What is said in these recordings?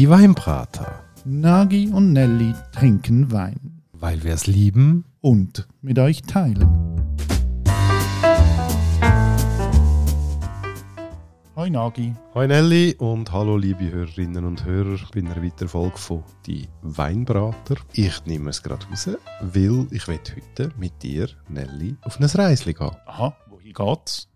Die Weinbrater. Nagi und Nelly trinken Wein. Weil wir es lieben. Und mit euch teilen. Hoi Nagi. Hoi Nelly und hallo liebe Hörerinnen und Hörer bei einer weiteren Folge von Die Weinbrater. Ich nehme es gerade raus, weil ich heute mit dir, Nelly, auf ein Reisli gehen. Aha, wohin geht's?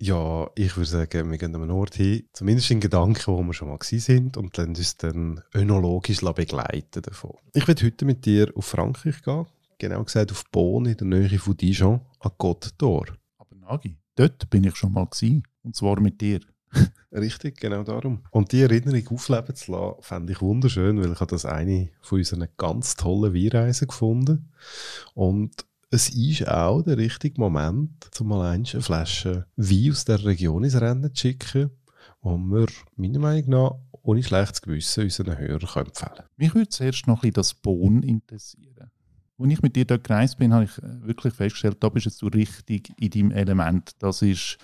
Ja, ich würde sagen, wir gehen an einen Ort hin, zumindest in Gedanken, wo wir schon mal sind und dann uns dann önologisch begleiten davon. Ich will heute mit dir auf Frankreich gehen, genau gesagt auf Bonn in der Nähe von Dijon, an Côte d'Or. Aber Nagi, dort bin ich schon mal gewesen, und zwar mit dir. Richtig, genau darum. Und die Erinnerung aufleben zu lassen, fände ich wunderschön, weil ich habe das eine von unseren ganz tollen Weinreisen gefunden. Und es ist auch der richtige Moment, um mal eine Flasche Wein aus der Region ins Rennen zu schicken, wo wir meiner Meinung nach ohne schlechtes Gewissen unseren Hörern empfehlen können. Mich würde zuerst noch ein bisschen das Bohnen interessieren. Als ich mit dir dort gereist bin, habe ich äh, wirklich festgestellt, da bist du richtig in deinem Element. Das ist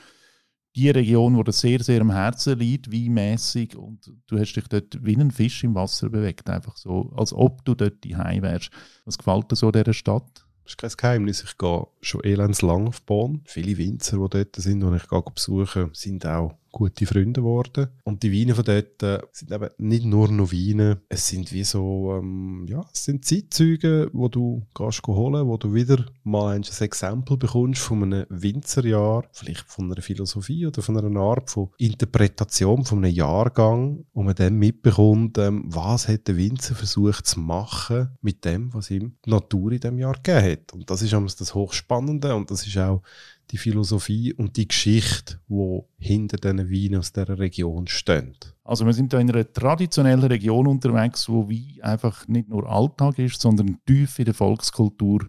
die Region, die dir sehr, sehr am Herzen liegt, weinmässig und du hast dich dort wie ein Fisch im Wasser bewegt, einfach so, als ob du dort daheim wärst. Was gefällt dir so dieser Stadt? Ist kein Geheimnis. Ich gehe schon elendslang auf Bonn. Viele Winzer, die dort sind, die ich besuche, sind auch gute Freunde geworden. Und die Weine von dort äh, sind eben nicht nur noch Weine, es sind wie so, ähm, ja, es sind Zeitzeuge, wo du kannst holen, wo du wieder mal ein Exempel bekommst von einem Winzerjahr, vielleicht von einer Philosophie oder von einer Art von Interpretation von einem Jahrgang, wo man dann mitbekommt, ähm, was hat der Winzer versucht zu machen mit dem, was ihm die Natur in dem Jahr gegeben hat. Und das ist das Hochspannende und das ist auch die Philosophie und die Geschichte, wo hinter diesen Weinen aus dieser Region stehen. Also wir sind da in einer traditionellen Region unterwegs, wo Wein einfach nicht nur Alltag ist, sondern tief in der Volkskultur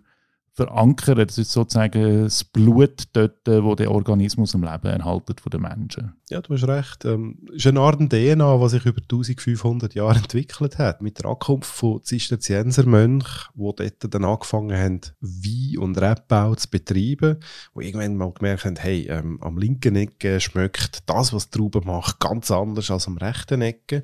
verankern. Das ist sozusagen das Blut dort, äh, wo der Organismus am Leben erhalten von den Menschen. Ja, du hast recht. Ähm, ist eine Art DNA, die sich über 1500 Jahre entwickelt hat. Mit der Ankunft von Zisterziensermönchen, die dort dann angefangen haben, Wein- und Rebbau zu betreiben, wo irgendwann mal gemerkt haben, hey, ähm, am linken Ecke schmeckt das, was die Traube macht, ganz anders als am rechten Ecke.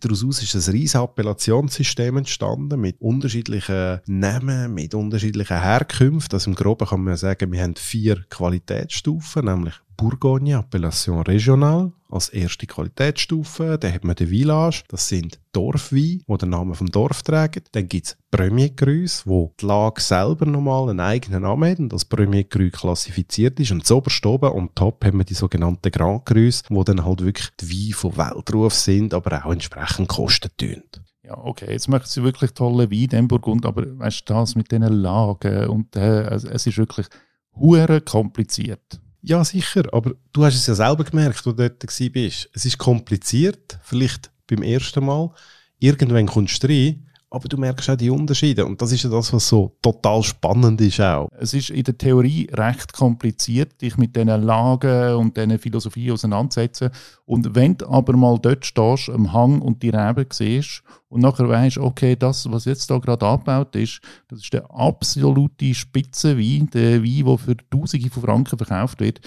Daraus ist ein riesiges Appellationssystem entstanden mit unterschiedlichen Namen, mit unterschiedlichen Herren Herkunft. Also im Groben kann man sagen, wir haben vier Qualitätsstufen, nämlich Bourgogne, Appellation Regional als erste Qualitätsstufe. Dann hat man den Village, das sind Dorfweine, die den Namen vom Dorf tragen. Dann gibt es Premier Cru, wo die Lage selber nochmal einen eigenen Namen hat und als Premier Cru klassifiziert ist. Und zoberst oben und top haben wir die sogenannten Grand Crus, wo dann halt wirklich die Weine von Weltruf sind, aber auch entsprechend kosten tun ja, okay, jetzt macht sie wirklich tolle Wein in Burgund, aber weißt du, das mit diesen Lagen und äh, also es ist wirklich hure kompliziert. Ja, sicher, aber du hast es ja selber gemerkt, wo du dort bist. Es ist kompliziert, vielleicht beim ersten Mal. Irgendwann kommst du rein aber du merkst auch die Unterschiede. Und das ist ja das, was so total spannend ist auch. Es ist in der Theorie recht kompliziert, dich mit diesen Lagen und diesen Philosophie auseinandersetzen und wenn du aber mal dort stehst, am Hang und die Reben siehst und nachher weißt, okay, das, was jetzt da gerade abgebaut ist, das ist der absolute Spitzenwein, der Wein, der für Tausende von Franken verkauft wird,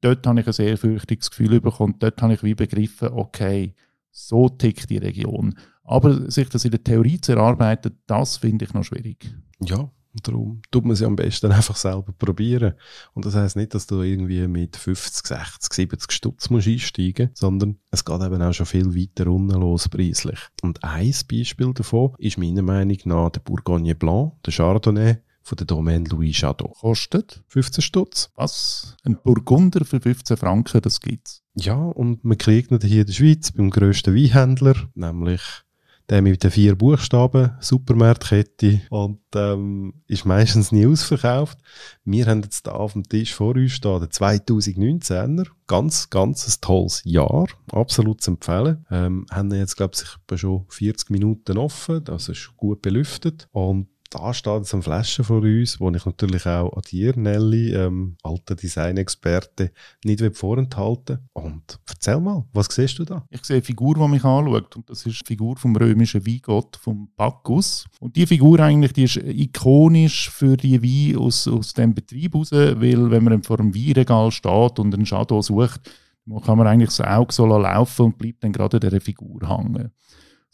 dort habe ich ein sehr fürchtiges Gefühl bekommen, dort habe ich wie begriffen, okay, so tickt die Region. Aber sich das in der Theorie zu erarbeiten, das finde ich noch schwierig. Ja, darum tut man es am besten einfach selber probieren. Und das heißt nicht, dass du irgendwie mit 50, 60, 70 Stutz musst einsteigen sondern es geht eben auch schon viel weiter unten los preislich. Und ein Beispiel davon ist meiner Meinung nach der Bourgogne Blanc, der Chardonnay, von der Domaine Louis Jadot. Kostet? 15 Stutz. Was? Ein Burgunder für 15 Franken, das gibt's? Ja, und man kriegt ihn hier in der Schweiz beim grössten Weinhändler, nämlich der mit den vier Buchstaben, Supermarktkette und ähm, ist meistens nie ausverkauft. Wir haben jetzt da auf dem Tisch vor uns stehen, den 2019er, ganz, ganz ein tolles Jahr, absolut zu empfehlen. Ähm, haben jetzt, glaube ich, schon 40 Minuten offen, das ist gut belüftet und da steht jetzt eine Flasche vor uns, wo ich natürlich auch an dir, Nelly, ähm, alter Designexperte, nicht vorenthalten Und erzähl mal, was siehst du da? Ich sehe eine Figur, die mich anschaut. Und das ist die Figur vom römischen Weingott, vom Bacchus. Und die Figur eigentlich, die ist ikonisch für die Wein aus, aus dem Betrieb raus, weil wenn man vor einem Weinregal steht und einen Shadow sucht, kann man eigentlich das Auge so laufen und bleibt dann gerade an dieser Figur hängen.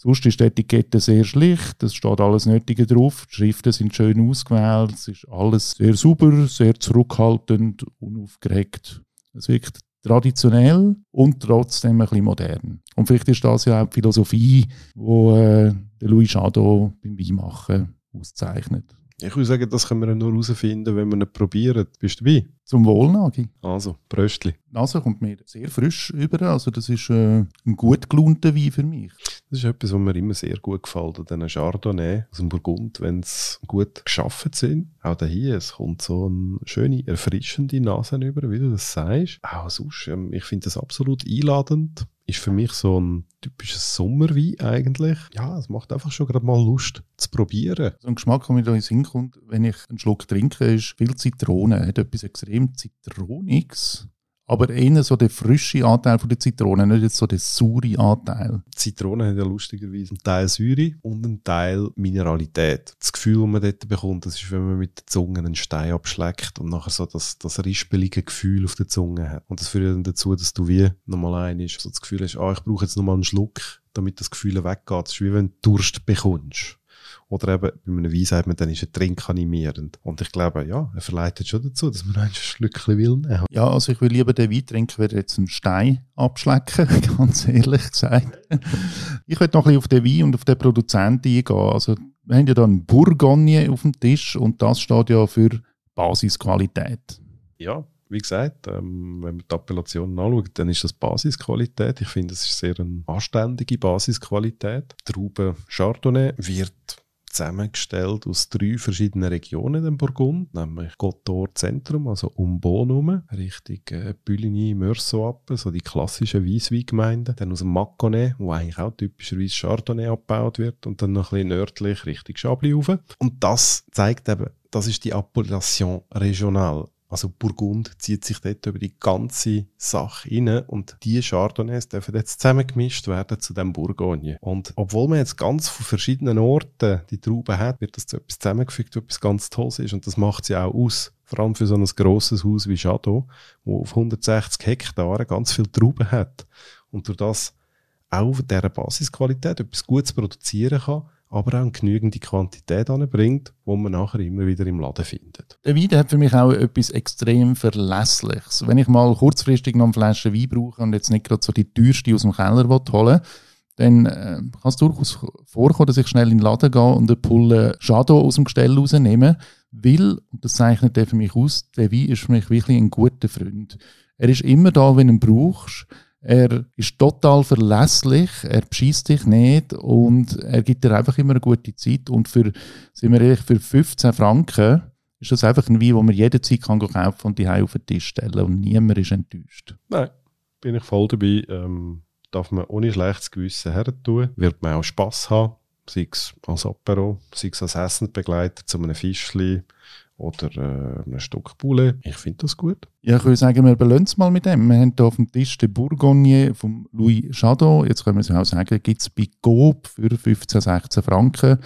Sonst ist die Etikette sehr schlicht, es steht alles Nötige drauf, die Schriften sind schön ausgewählt, es ist alles sehr sauber, sehr zurückhaltend, unaufgeregt. Es wirkt traditionell und trotzdem ein bisschen modern. Und vielleicht ist das ja auch die Philosophie, die äh, Louis Jadot beim Weinmachen auszeichnet. Ich würde sagen, das können wir nur herausfinden, wenn wir es probieren. Bist du dabei? Zum Wohl, Nagi. Also, Pröstli. Die Nase kommt mir sehr frisch über. Also, das ist äh, ein gut gelaunter Wein für mich. Das ist etwas, was mir immer sehr gut gefällt an diesen Chardonnay aus dem Burgund, wenn sie gut geschaffen sind. Auch hier, es kommt so eine schöne, erfrischende Nase über, wie du das sagst. Auch sonst, ähm, ich finde das absolut einladend ist für mich so ein typisches Sommerwein eigentlich. Ja, es macht einfach schon gerade mal Lust zu probieren. So ein Geschmack, der mir da in den Sinn kommt, wenn ich einen Schluck trinke, ist viel Zitrone. Hat etwas extrem Zitroniges. Aber eher so der frische Anteil von der Zitrone, nicht jetzt so der saure Anteil. Die Zitrone hat ja lustigerweise einen Teil Säure und einen Teil Mineralität. Das Gefühl, das man dort bekommt, das ist, wenn man mit der Zunge einen Stein abschlägt und nachher so das, das rispelige Gefühl auf der Zunge hat. Und das führt dann dazu, dass du wie nochmal ein ist, so das Gefühl hast, ah, ich brauche jetzt nochmal einen Schluck, damit das Gefühl weggeht. Das ist wie wenn du Durst bekommst. Oder eben, bei einem Wein sagt man, dann ist er trinkanimierend. Und ich glaube, ja, er verleitet schon dazu, dass man ein Schlückchen will nehmen. Ja, also ich will lieber den Wein trinken, als jetzt einen Stein abschlecken, ganz ehrlich gesagt. ich will noch ein bisschen auf den Wein und auf den Produzenten eingehen. Also, wir haben ja da einen Bourgogne auf dem Tisch und das steht ja für Basisqualität. Ja, wie gesagt, ähm, wenn man die Appellationen anschaut, dann ist das Basisqualität. Ich finde, es ist sehr eine anständige Basisqualität. Traube Chardonnay wird zusammengestellt aus drei verschiedenen Regionen im Burgund, nämlich Gottor Zentrum, also um Bonum, Richtung äh, Büligny, Meursault so die klassischen Weissweingemeinden. Dann aus dem Mâconnais, wo eigentlich auch typischerweise Chardonnay abgebaut wird und dann noch ein bisschen nördlich Richtung Chablis rauf. Und das zeigt eben, das ist die Appellation regional. Also Burgund zieht sich dort über die ganze Sache rein und die Chardonnays dürfen jetzt zusammengemischt werden zu dem Bourgogne. Und obwohl man jetzt ganz von verschiedenen Orten die Trauben hat, wird das zu etwas zusammengefügt, was etwas ganz Tolles ist und das macht sie auch aus. Vor allem für so ein grosses Haus wie Chateau, wo auf 160 Hektaren ganz viel Trauben hat und durch das auch auf dieser Basisqualität etwas Gutes produzieren kann, aber auch eine genügende Quantität anbringt, wo man nachher immer wieder im Laden findet. Der Wein hat für mich auch etwas extrem Verlässliches. Wenn ich mal kurzfristig noch eine Flasche Wein brauche und jetzt nicht gerade so die teuerste aus dem Keller holen will, dann äh, kann es durchaus vorkommen, dass ich schnell in den Laden gehe und eine Pulle Shadow aus dem Gestell rausnehme, weil, und das zeichnet der für mich aus, der Wein ist für mich wirklich ein guter Freund. Er ist immer da, wenn du ihn brauchst. Er ist total verlässlich, er beschießt dich nicht und er gibt dir einfach immer eine gute Zeit. Und für, sind wir ehrlich, für 15 Franken ist das einfach ein Wein, den man jederzeit kann kaufen und die auf den Tisch stellen und niemand ist enttäuscht. Nein, bin ich voll dabei. Ähm, darf man ohne schlechtes Gewissen her tun. Wird man auch Spass haben, sei es als Apero, sei es als Essensbegleiter zu einem Fischchen oder äh, ein Stück Poulet. Ich finde das gut. Ja, ich würde sagen, wir belönen es mal mit dem. Wir haben hier auf dem Tisch den Bourgogne von Louis Chadot. Jetzt können wir es auch sagen, gibt es bei Coop für 15, 16 Franken.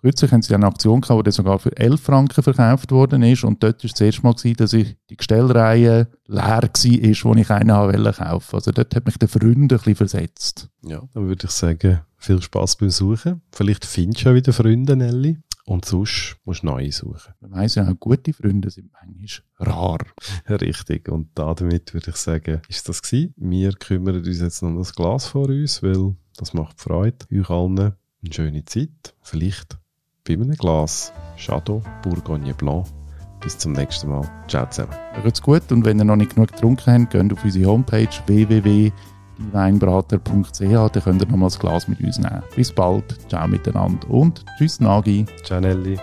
Kürzlich haben sie eine Aktion gehabt, die sogar für 11 Franken verkauft worden ist. Und dort war das erste Mal, gewesen, dass ich die Gestellreihe leer war, wo ich einen wollte kaufen. Also dort hat mich der Freund ein bisschen versetzt. Ja, dann würde ich sagen, viel Spaß beim Suchen. Vielleicht findest du ja wieder Freunde, Nelly. Und sonst musst du neue suchen. Man weiss ja auch, gute Freunde sind manchmal rar. Richtig. Und damit würde ich sagen, ist das gewesen. Wir kümmern uns jetzt noch um das Glas vor uns, weil das macht Freude. Euch allen eine schöne Zeit. Vielleicht bei einem Glas Chateau Bourgogne Blanc. Bis zum nächsten Mal. Ciao zusammen. Macht's gut und wenn ihr noch nicht genug getrunken habt, geht auf unsere Homepage www weinbrater.ch, dann könnt ihr nochmal das Glas mit uns nehmen. Bis bald, ciao miteinander und tschüss Nagi. Ciao Nelly.